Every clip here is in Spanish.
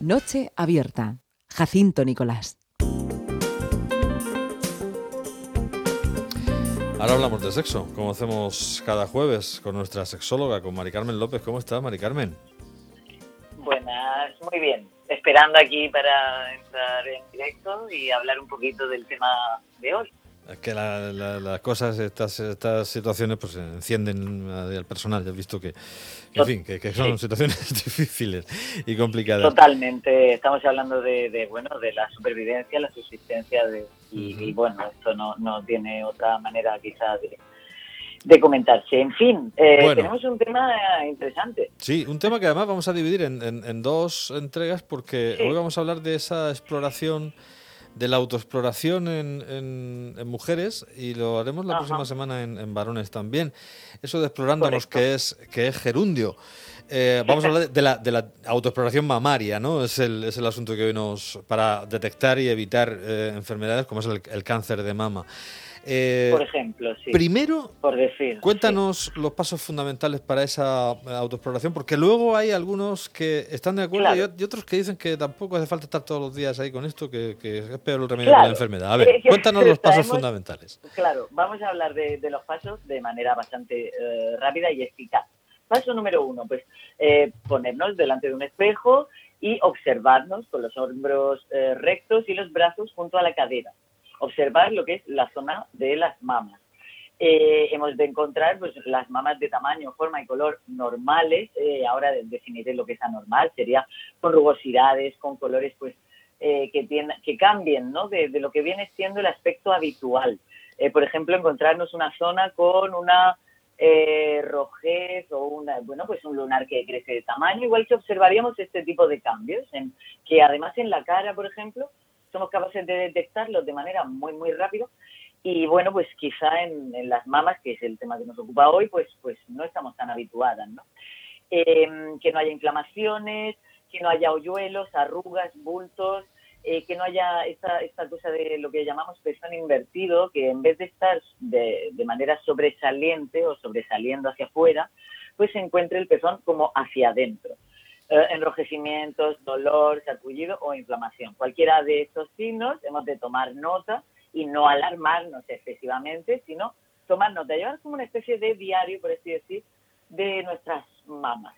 Noche abierta. Jacinto Nicolás. Ahora hablamos de sexo, como hacemos cada jueves con nuestra sexóloga, con Mari Carmen López. ¿Cómo estás, Mari Carmen? Buenas, muy bien. Esperando aquí para entrar en directo y hablar un poquito del tema de hoy. Es que las cosas, estas, estas situaciones, pues encienden al personal. Ya has visto que, en fin, que, son situaciones difíciles y complicadas. Totalmente. Estamos hablando de, bueno, de la supervivencia, la subsistencia de, y, bueno, esto no, no tiene otra manera quizá de, de comentarse. En fin, eh, tenemos un tema interesante. Sí, un tema que además vamos a dividir en, en, dos entregas porque hoy vamos a hablar de esa exploración de la autoexploración en, en, mujeres y lo haremos la próxima semana en, varones también. Eso de explorándonos, que es, que es gerundio. Eh, vamos a hablar de la, de la, autoexploración mamaria, ¿no? Es el, es el asunto que hoy nos. para detectar y evitar eh, enfermedades como es el cáncer de mama. Eh, por ejemplo, sí. Primero, por decir, cuéntanos los pasos fundamentales para esa eh, autoexploración, porque luego hay algunos que están de acuerdo y, otros que dicen que tampoco hace falta estar todos los días ahí con esto, que, es peor el remedio de la enfermedad. A ver, cuéntanos los pasos fundamentales. Claro, vamos a hablar de, los pasos de manera bastante eh, rápida y eficaz. Paso número uno, pues ponernos delante de un espejo y observarnos con los hombros rectos y los brazos junto a la cadera observar lo que es la zona de las mamas. Eh, hemos de encontrar pues, las mamas de tamaño, forma y color normales. Eh, ahora definiré lo que es anormal, sería con rugosidades, con colores pues eh, que, cambien ¿no? de, lo que viene siendo el aspecto habitual. por ejemplo, encontrarnos una zona con una rojez o una, bueno, pues un lunar que crece de tamaño, igual que observaríamos este tipo de cambios, en, que además en la cara, por ejemplo, somos capaces de detectarlos de manera muy, muy rápido. Y bueno, pues quizá en, las mamas, que es el tema que nos ocupa hoy, pues, pues no estamos tan habituadas, ¿no? Em, que no haya inflamaciones, que no haya hoyuelos, arrugas, bultos, eh, que no haya esta, esta cosa de lo que llamamos pezón invertido, que en vez de estar de, de manera sobresaliente o sobresaliendo hacia afuera, pues se encuentre el pezón como hacia adentro. Eh, enrojecimientos, dolor, sarpullido o inflamación. Cualquiera de estos signos hemos de tomar nota y no alarmarnos excesivamente, sino tomar nota, llevar como una especie de diario, por así decir, de nuestras mamas,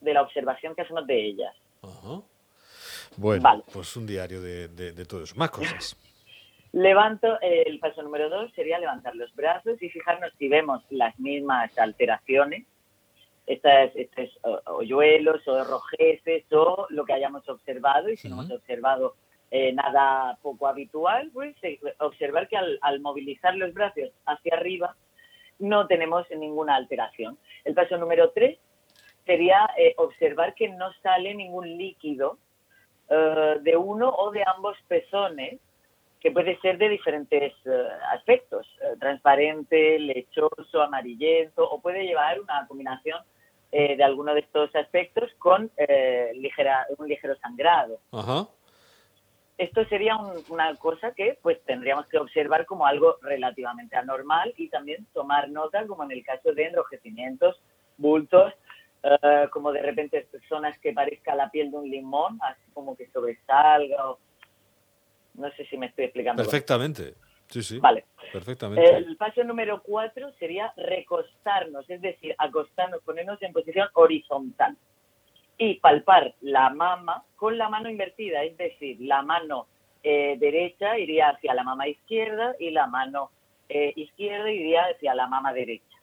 de la observación que hacemos de ellas. Bueno, pues un diario de, de, todo eso. Más cosas. Levanto, eh, el paso número dos sería levantar los brazos y fijarnos si vemos las mismas alteraciones estas, estos hoyuelos o rojeces o lo que hayamos observado y si no hemos observado eh, nada poco habitual, pues eh, observar que al, movilizar los brazos hacia arriba no tenemos ninguna alteración. El paso número tres sería observar que no sale ningún líquido de uno o de ambos pezones, que puede ser de diferentes aspectos, transparente, lechoso, amarillento, o puede llevar una combinación eh, de alguno de estos aspectos con eh, ligera, un ligero sangrado. Esto sería una cosa que pues tendríamos que observar como algo relativamente anormal y también tomar nota como en el caso de enrojecimientos, bultos, eh, como de repente personas que parezca la piel de un limón, así como que sobresalga. No sé si me estoy explicando. Perfectamente. Sí, sí. Vale. Perfectamente. El paso número cuatro sería recostarnos, es decir, acostarnos, ponernos en posición horizontal y palpar la mama con la mano invertida, es decir, la mano eh, derecha iría hacia la mama izquierda y la mano eh, izquierda iría hacia la mama derecha.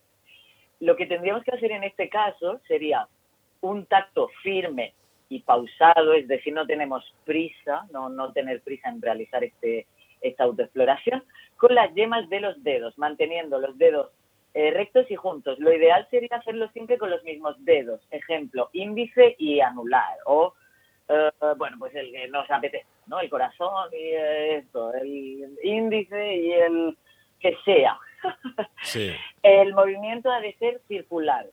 Lo que tendríamos que hacer en este caso sería un tacto firme y pausado, es decir, no tenemos prisa, no, no tener prisa en realizar este, esta autoexploración, con las yemas de los dedos, manteniendo los dedos eh, rectos y juntos. Lo ideal sería hacerlo siempre con los mismos dedos, ejemplo, índice y anular, o, eh, bueno, pues el que nos apetece, ¿no? El corazón y esto, el índice y el que sea. el movimiento ha de ser circular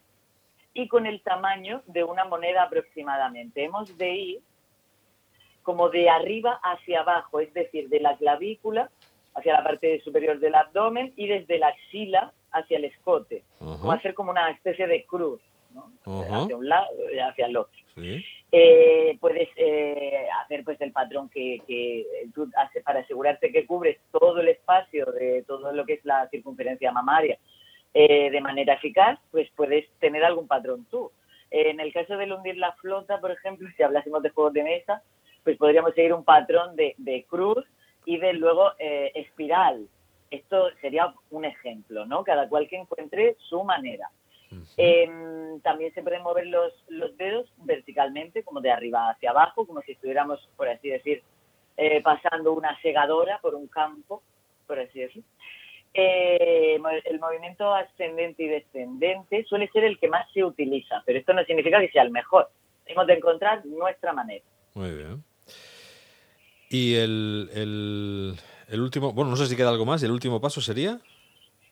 y con el tamaño de una moneda aproximadamente. Hemos de ir como de arriba hacia abajo, es decir, de la clavícula hacia la parte superior del abdomen y desde la axila hacia el escote. Va a ser como una especie de cruz, ¿no? hacia un lado y hacia el otro. Eh, puedes eh, tener pues el patrón que, que tú haces para asegurarte que cubres todo el espacio de todo lo que es la circunferencia mamaria eh, de manera eficaz, pues puedes tener algún patrón tú. En el caso de hundir la flota, por ejemplo, si hablásemos de juegos de mesa, pues podríamos seguir un patrón de, de cruz y de luego eh, espiral. Esto sería un ejemplo, ¿no? Cada cual que encuentre su manera. Em, también se pueden mover los, los dedos verticalmente, como de arriba hacia abajo, como si estuviéramos, por así decir, eh, pasando una segadora por un campo, por así decir. Eh, el movimiento ascendente y descendente suele ser el que más se utiliza, pero esto no significa que sea el mejor. Tenemos de encontrar nuestra manera. Muy bien. Y el, el, el último, bueno, no sé si queda algo más, ¿el último paso sería?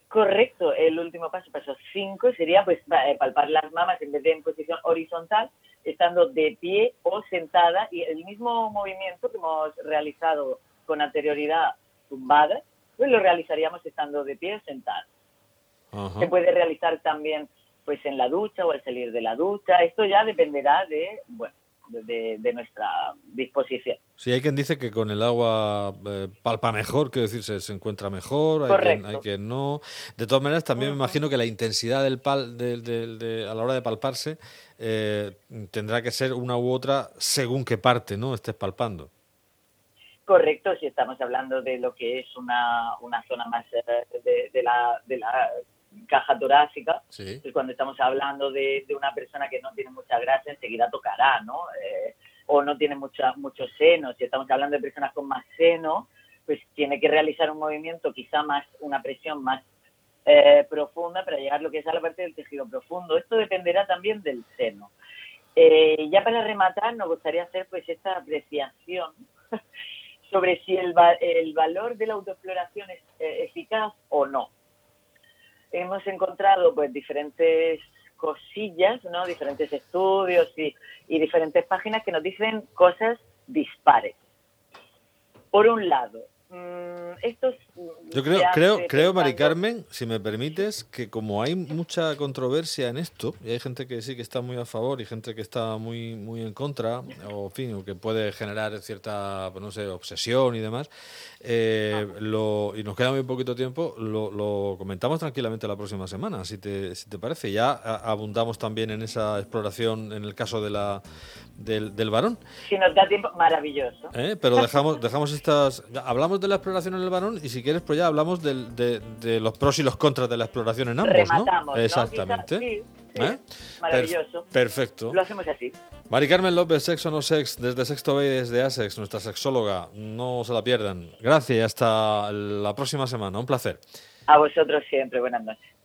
Correcto, el último paso, paso 5, sería pues eh, palpar las mamas en vez de en posición horizontal, estando de pie o sentada y el mismo movimiento que hemos realizado con anterioridad tumbada, pues lo realizaríamos estando de pie o sentada. Se puede realizar también pues en la ducha o al salir de la ducha, esto ya dependerá de, bueno, de, nuestra disposición. Sí, hay quien dice que con el agua eh, palpa mejor, quiero decir, se, encuentra mejor, hay quien, hay que no. De todas maneras, también me imagino que la intensidad del pal, a la hora de palparse eh, tendrá que ser una u otra según qué parte no estés palpando. Correcto, si estamos hablando de lo que es una, una zona más eh, de, la, de la caja torácica, sí. pues cuando estamos hablando de, una persona que no tiene mucha grasa, enseguida tocará, ¿no? Eh, o no tiene mucha, muchos senos. Si estamos hablando de personas con más seno, pues tiene que realizar un movimiento, quizá más, una presión más eh, profunda para llegar a lo que es a la parte del tejido profundo. Esto dependerá también del seno. Eh, ya para rematar, nos gustaría hacer pues esta apreciación sobre si el, el valor de la autoexploración es eficaz o no hemos encontrado pues diferentes cosillas, ¿no? Diferentes estudios y, y diferentes páginas que nos dicen cosas dispares. Por un lado, estos Yo creo, creo, creo, Mari Carmen, si me permites, que como hay mucha controversia en esto, y hay gente que sí que está muy a favor y gente que está muy, muy en contra, o fin, que puede generar cierta, pues no sé, obsesión y demás, eh, lo, y nos queda muy poquito tiempo, lo, lo, comentamos tranquilamente la próxima semana, si te, si te parece. Ya abundamos también en esa exploración en el caso de la, del, del varón. Si nos da tiempo, maravilloso. ¿Eh? Pero dejamos, dejamos estas... Hablamos de la exploración en el varón y si quieres, pues ya hablamos de, de, los pros y los contras de la exploración en ambos, Rematamos, ¿no? Exactamente. ¿Eh? Maravilloso. perfecto. Lo hacemos así. Mari Carmen López, Sexo No Sex, desde Sexto Bay, desde ASEX, nuestra sexóloga. No se la pierdan. Gracias y hasta la próxima semana. Un placer. A vosotros siempre. Buenas noches.